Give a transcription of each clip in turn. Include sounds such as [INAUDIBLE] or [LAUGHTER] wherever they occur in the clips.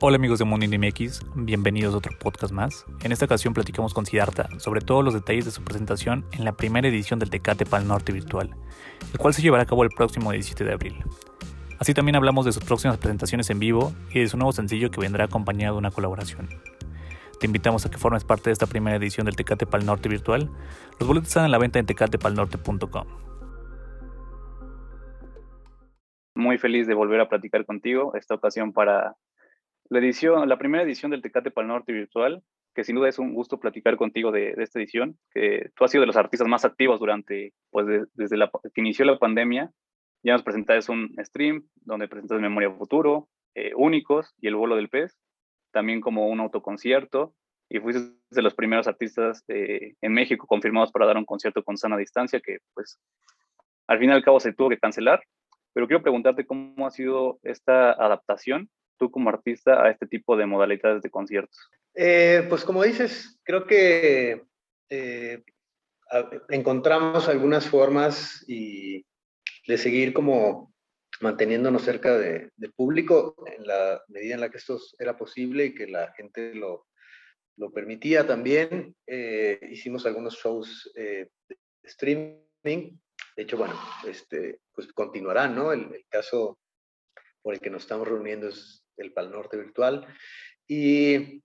Hola amigos de Mundo MX, bienvenidos a otro podcast más. En esta ocasión platicamos con Siddhartha sobre todos los detalles de su presentación en la primera edición del Tecate Pal Norte Virtual, el cual se llevará a cabo el próximo 17 de abril. Así también hablamos de sus próximas presentaciones en vivo y de su nuevo sencillo que vendrá acompañado de una colaboración. Te invitamos a que formes parte de esta primera edición del Tecate Pal Norte Virtual. Los boletos están en la venta en tecatepalnorte.com. Muy feliz de volver a platicar contigo, esta ocasión para la edición, la primera edición del Tecate Pal Norte Virtual, que sin duda es un gusto platicar contigo de, esta edición, que tú has sido de los artistas más activos durante, pues desde la, que inició la pandemia. Ya nos presentaste un stream donde presentas Memoria Futuro, eh, Únicos y El Vuelo del Pez, también como un autoconcierto, y fuiste de los primeros artistas eh, en México confirmados para dar un concierto con sana distancia, que pues al fin y al cabo se tuvo que cancelar. Pero quiero preguntarte cómo ha sido esta adaptación tú como artista a este tipo de modalidades de conciertos? Eh, pues como dices, creo que eh, encontramos algunas formas y de seguir como manteniéndonos cerca de, del público en la medida en la que esto era posible y que la gente lo, lo permitía también. Eh, hicimos algunos shows de streaming. De hecho, bueno, este, pues continuarán, ¿no? El, el caso por el que nos estamos reuniendo es el Pal Norte virtual. Y,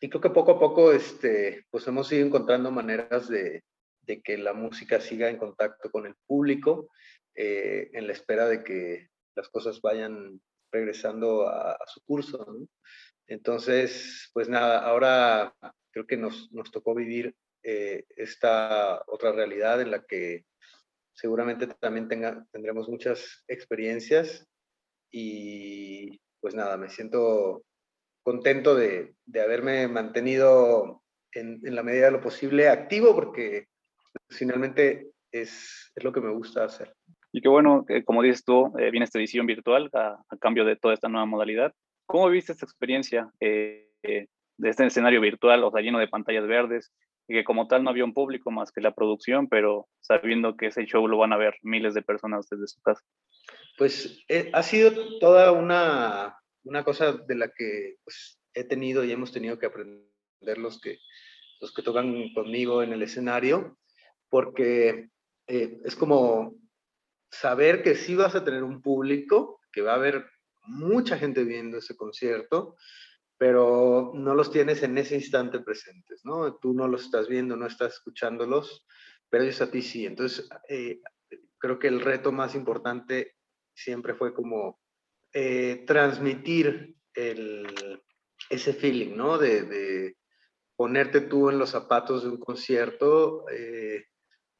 y, creo que poco a poco este, pues hemos ido encontrando maneras de, de que la música siga en contacto con el público eh, en la espera de que las cosas vayan regresando a, su curso. Entonces, pues nada, ahora creo que nos, nos tocó vivir eh, esta otra realidad en la que seguramente también tendremos muchas experiencias y, pues nada, me siento contento de, de haberme mantenido en, la medida de lo posible activo porque finalmente es, es, lo que me gusta hacer. Y qué bueno, como dices tú, eh, viene esta edición virtual a, cambio de toda esta nueva modalidad. ¿Cómo viste esta experiencia eh, de este escenario virtual, o sea, lleno de pantallas verdes, y que como tal no había un público más que la producción, pero sabiendo que ese show lo van a ver miles de personas desde su casa? Pues eh, ha sido toda una, una, cosa de la que pues, he tenido y hemos tenido que aprender los que, los que tocan conmigo en el escenario, porque eh, es como saber que sí vas a tener un público, que va a haber mucha gente viendo ese concierto, pero no los tienes en ese instante presentes, ¿no? Tú no los estás viendo, no estás escuchándolos, pero ellos a ti sí. Entonces, eh, creo que el reto más importante siempre fue como eh, transmitir ese feeling, ¿no? De, de, ponerte tú en los zapatos de un concierto, eh,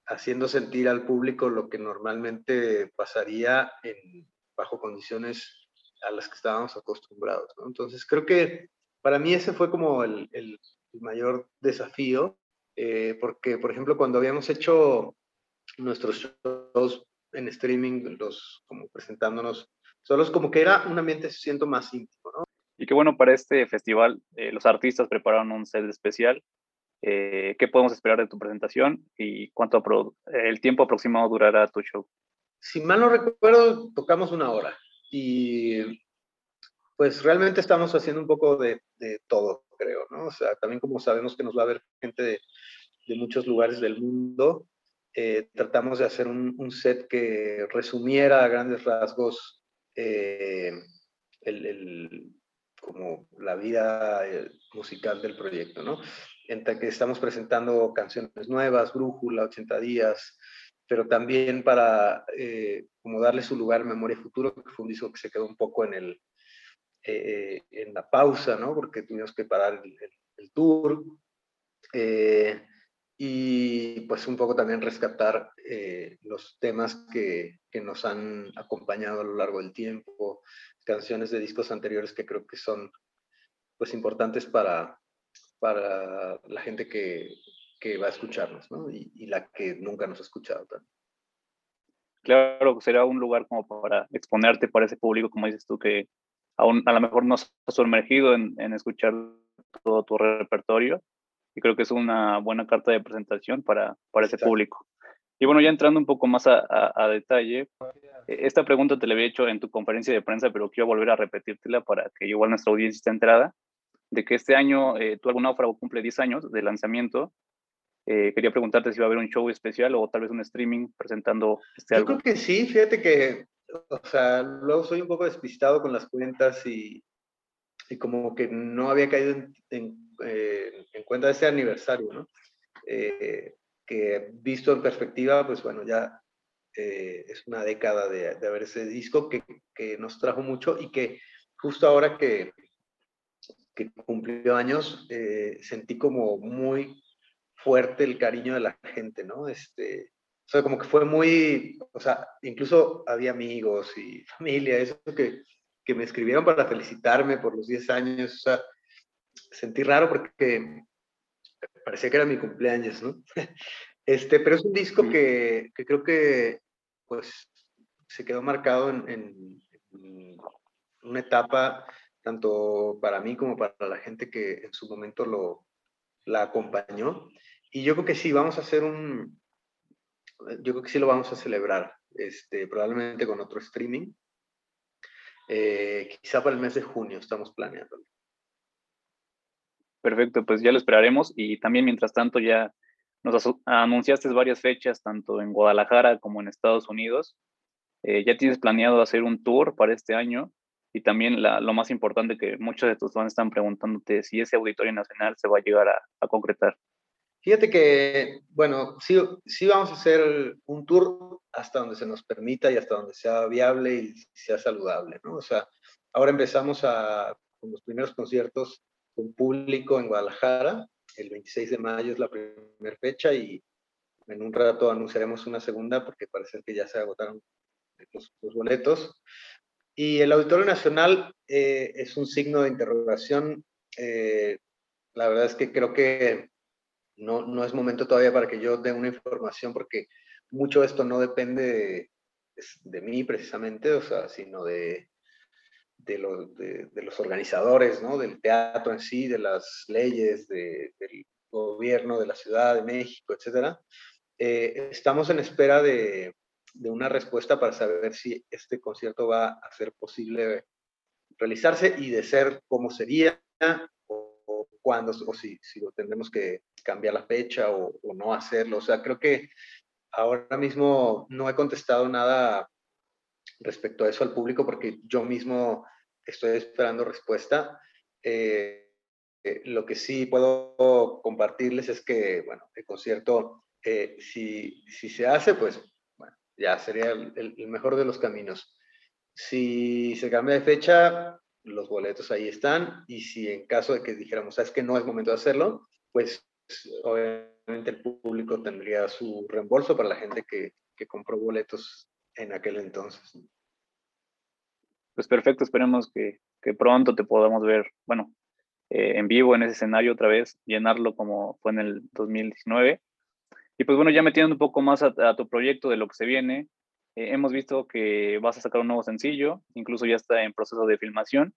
haciendo sentir al público lo que normalmente pasaría en, bajo condiciones a las que estábamos acostumbrados. ¿no? Entonces creo que para mí ese fue como el, el mayor desafío, eh, porque por ejemplo cuando habíamos hecho nuestros shows en streaming, los como presentándonos solos, como que era un ambiente, siento, más íntimo, ¿no? Y qué bueno, para este festival eh, los artistas prepararon un set especial. Eh, ¿Qué podemos esperar de tu presentación y cuánto el tiempo aproximado durará tu show? Si mal no recuerdo, tocamos una hora y pues realmente estamos haciendo un poco de, de, todo, creo, ¿no? O sea, también como sabemos que nos va a ver gente de, de muchos lugares del mundo, eh, tratamos de hacer un, un, set que resumiera a grandes rasgos eh, el, el, como la vida eh, musical del proyecto, ¿no? Entre que estamos presentando canciones nuevas, Brújula, 80 días, pero también para eh, como darle su lugar a Memoria Futuro, que fue un disco que se quedó un poco en, el, eh, en la pausa, ¿no? Porque tuvimos que parar el, el, el tour. Eh, y pues un poco también rescatar eh, los temas que, que, nos han acompañado a lo largo del tiempo, canciones de discos anteriores que creo que son pues importantes para, para la gente que, que va a escucharnos, ¿no? Y, y, la que nunca nos ha escuchado también. Claro, será un lugar como para exponerte para ese público, como dices tú, que aún a lo mejor no has sumergido en, en escuchar todo tu repertorio y creo que es una buena carta de presentación para, para ese Exacto. público. Y bueno, ya entrando un poco más a, detalle, e, esta pregunta te la había hecho en tu conferencia de prensa, pero quiero volver a repetírtela para que igual nuestra audiencia esté enterada, de que este año eh, Tu Algo Náufrago cumple 10 años de lanzamiento. Eh, quería preguntarte si va a haber un show especial o tal vez un streaming presentando este álbum. Yo creo que sí, fíjate que, o sea, luego soy un poco despistado con las cuentas y, y como que no había caído en, en, eh, en cuenta de ese aniversario, ¿no? Eh, que visto en perspectiva, pues bueno, ya es una década de, de, haber ese disco que, que, nos trajo mucho y que justo ahora que, que cumplió años, eh, sentí como muy fuerte el cariño de la gente, ¿no? Este, o sea, como que fue muy, o sea, incluso había amigos y [LAUGHS] familia, eso que, que me escribieron para felicitarme por los 10 años, o sea, sentí raro porque parecía que era mi cumpleaños, ¿no? [LAUGHS] Este, pero es un disco que, que creo que, pues, se quedó marcado en, en, una etapa, tanto para mí como para la gente que en su momento lo, la acompañó. Y yo creo que sí, vamos a hacer un, yo creo que sí lo vamos a celebrar, este, probablemente con otro streaming. Eh, quizá para el mes de junio estamos planeando. Perfecto, pues ya lo esperaremos y también mientras tanto ya nos anunciaste varias fechas, tanto en Guadalajara como en Estados Unidos. Eh, ya tienes planeado hacer un tour para este año y también lo más importante que muchos de tus fans están preguntándote si ese auditorio nacional se va a llegar a, concretar. Fíjate que, bueno, sí, sí vamos a hacer un tour hasta donde se nos permita y hasta donde sea viable y sea saludable, ¿no? O sea, ahora empezamos a, con los primeros conciertos un público en Guadalajara. El 26 de mayo es la primera fecha y en un rato anunciaremos una segunda porque parece que ya se agotaron los, boletos. Y el Auditorio Nacional eh, es un signo de interrogación. Eh, la verdad es que creo que no, no es momento todavía para que yo dé una información porque mucho de esto no depende de, mí precisamente, o sea, sino de, de, los, de, los organizadores, ¿no? Del teatro en sí, de las leyes, de, del gobierno de la Ciudad de México, etcétera. Eh, estamos en espera de, una respuesta para saber si este concierto va a ser posible realizarse y de ser cómo sería cuándo, o si, si lo tendremos que cambiar la fecha o, no hacerlo. O sea, creo que ahora mismo no he contestado nada respecto a eso al público porque yo mismo estoy esperando respuesta. Eh, eh, lo que sí puedo compartirles es que, bueno, el concierto, eh, si, se hace, pues, ya sería el, mejor de los caminos. Si se cambia de fecha, los boletos ahí están, y si en caso de que dijéramos, sabes que no es momento de hacerlo, pues obviamente el público tendría su reembolso para la gente que, que compró boletos en aquel entonces pues perfecto, esperemos que, pronto te podamos ver, bueno, eh, en vivo en ese escenario otra vez, llenarlo como fue en el 2019. Y pues bueno, ya metiendo un poco más a, tu proyecto de lo que se viene, eh, hemos visto que vas a sacar un nuevo sencillo, incluso ya está en proceso de filmación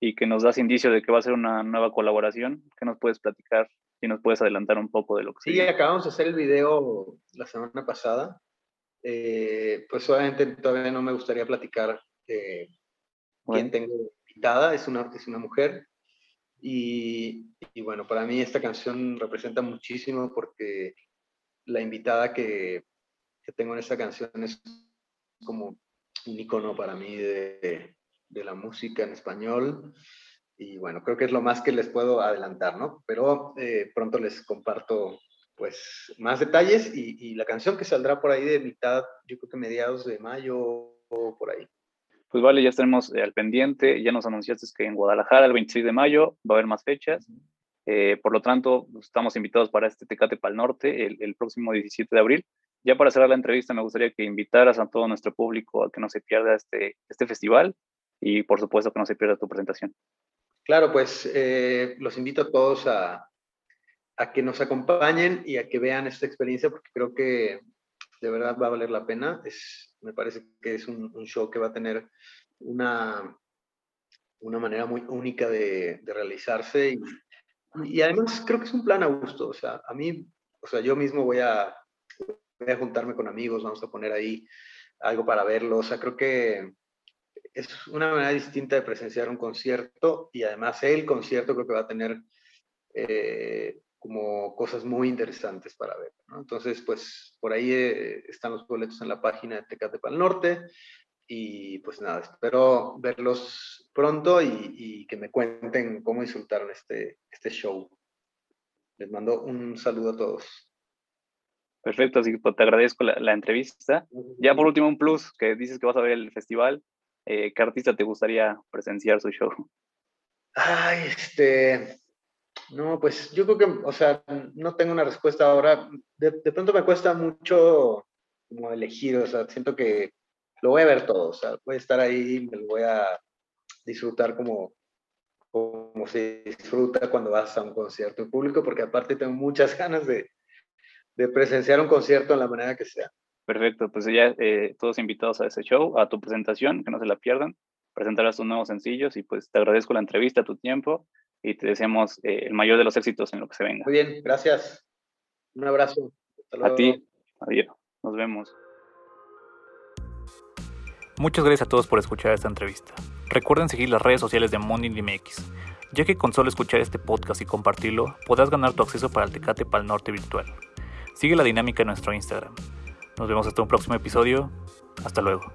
y que nos das indicio de que va a ser una nueva colaboración. ¿Qué nos puedes platicar? Si nos puedes adelantar un poco de lo que Sí, acabamos de hacer el video la semana pasada. Eh, pues obviamente todavía no me gustaría platicar quien tengo invitada, es una, es una mujer. Y, y, bueno, para mí esta canción representa muchísimo porque la invitada que, que tengo en esta canción es como un icono para mí de, de, la música en español. Y bueno, creo que es lo más que les puedo adelantar, ¿no? Pero eh, pronto les comparto pues más detalles y, y, la canción que saldrá por ahí de mitad, yo creo que mediados de mayo o por ahí. Pues vale, ya estaremos eh, al pendiente. Ya nos anunciaste que en Guadalajara el 26 de mayo va a haber más fechas. Eh, por lo tanto, estamos invitados para este Tecate Pal Norte el, próximo 17 de abril. Ya para cerrar la entrevista, me gustaría que invitaras a todo nuestro público a que no se pierda este, este festival y, por supuesto, que no se pierda tu presentación. Claro, pues eh, los invito a todos a, a que nos acompañen y a que vean esta experiencia porque creo que de verdad va a valer la pena. Es, me parece que es un, show que va a tener una, una manera muy única de, realizarse y, y, además creo que es un plan a gusto. O sea, a mí, o sea, yo mismo voy a, voy a juntarme con amigos, vamos a poner ahí algo para verlo. O sea, creo que es una manera distinta de presenciar un concierto y además el concierto creo que va a tener eh, como cosas muy interesantes para ver. Entonces, pues por ahí eh, están los boletos en la página de Tecate Pal Norte y pues nada, espero verlos pronto y, que me cuenten cómo disfrutaron este, este show. Les mando un saludo a todos. Perfecto, así que pues, te agradezco la, entrevista. Ya por último, un plus, que dices que vas a ver el festival. Eh, ¿Qué artista te gustaría presenciar su show? Ay, este, no, pues yo creo que, o sea, no tengo una respuesta ahora. De, de, pronto me cuesta mucho como elegir, o sea, siento que lo voy a ver todo, o sea, voy a estar ahí, me lo voy a disfrutar como, como se disfruta cuando vas a un concierto en público, porque aparte tengo muchas [LAUGHS] ganas de, de presenciar un concierto en la manera que sea. Perfecto, pues ya eh, todos invitados a ese show, a tu presentación, que no se la pierdan. Presentarás tus nuevos sencillos y pues te agradezco la entrevista, tu tiempo y te deseamos eh, el mayor de los éxitos en lo que se venga. Muy bien, gracias. Un abrazo. A ti. Adiós. Nos vemos. Muchas gracias a todos por escuchar esta entrevista. Recuerden seguir las redes sociales de MX, ya que con solo escuchar este podcast y compartirlo, podrás ganar tu acceso para el Tecate Pal Norte virtual. Sigue la dinámica en nuestro Instagram. Nos vemos hasta un próximo episodio. Hasta luego.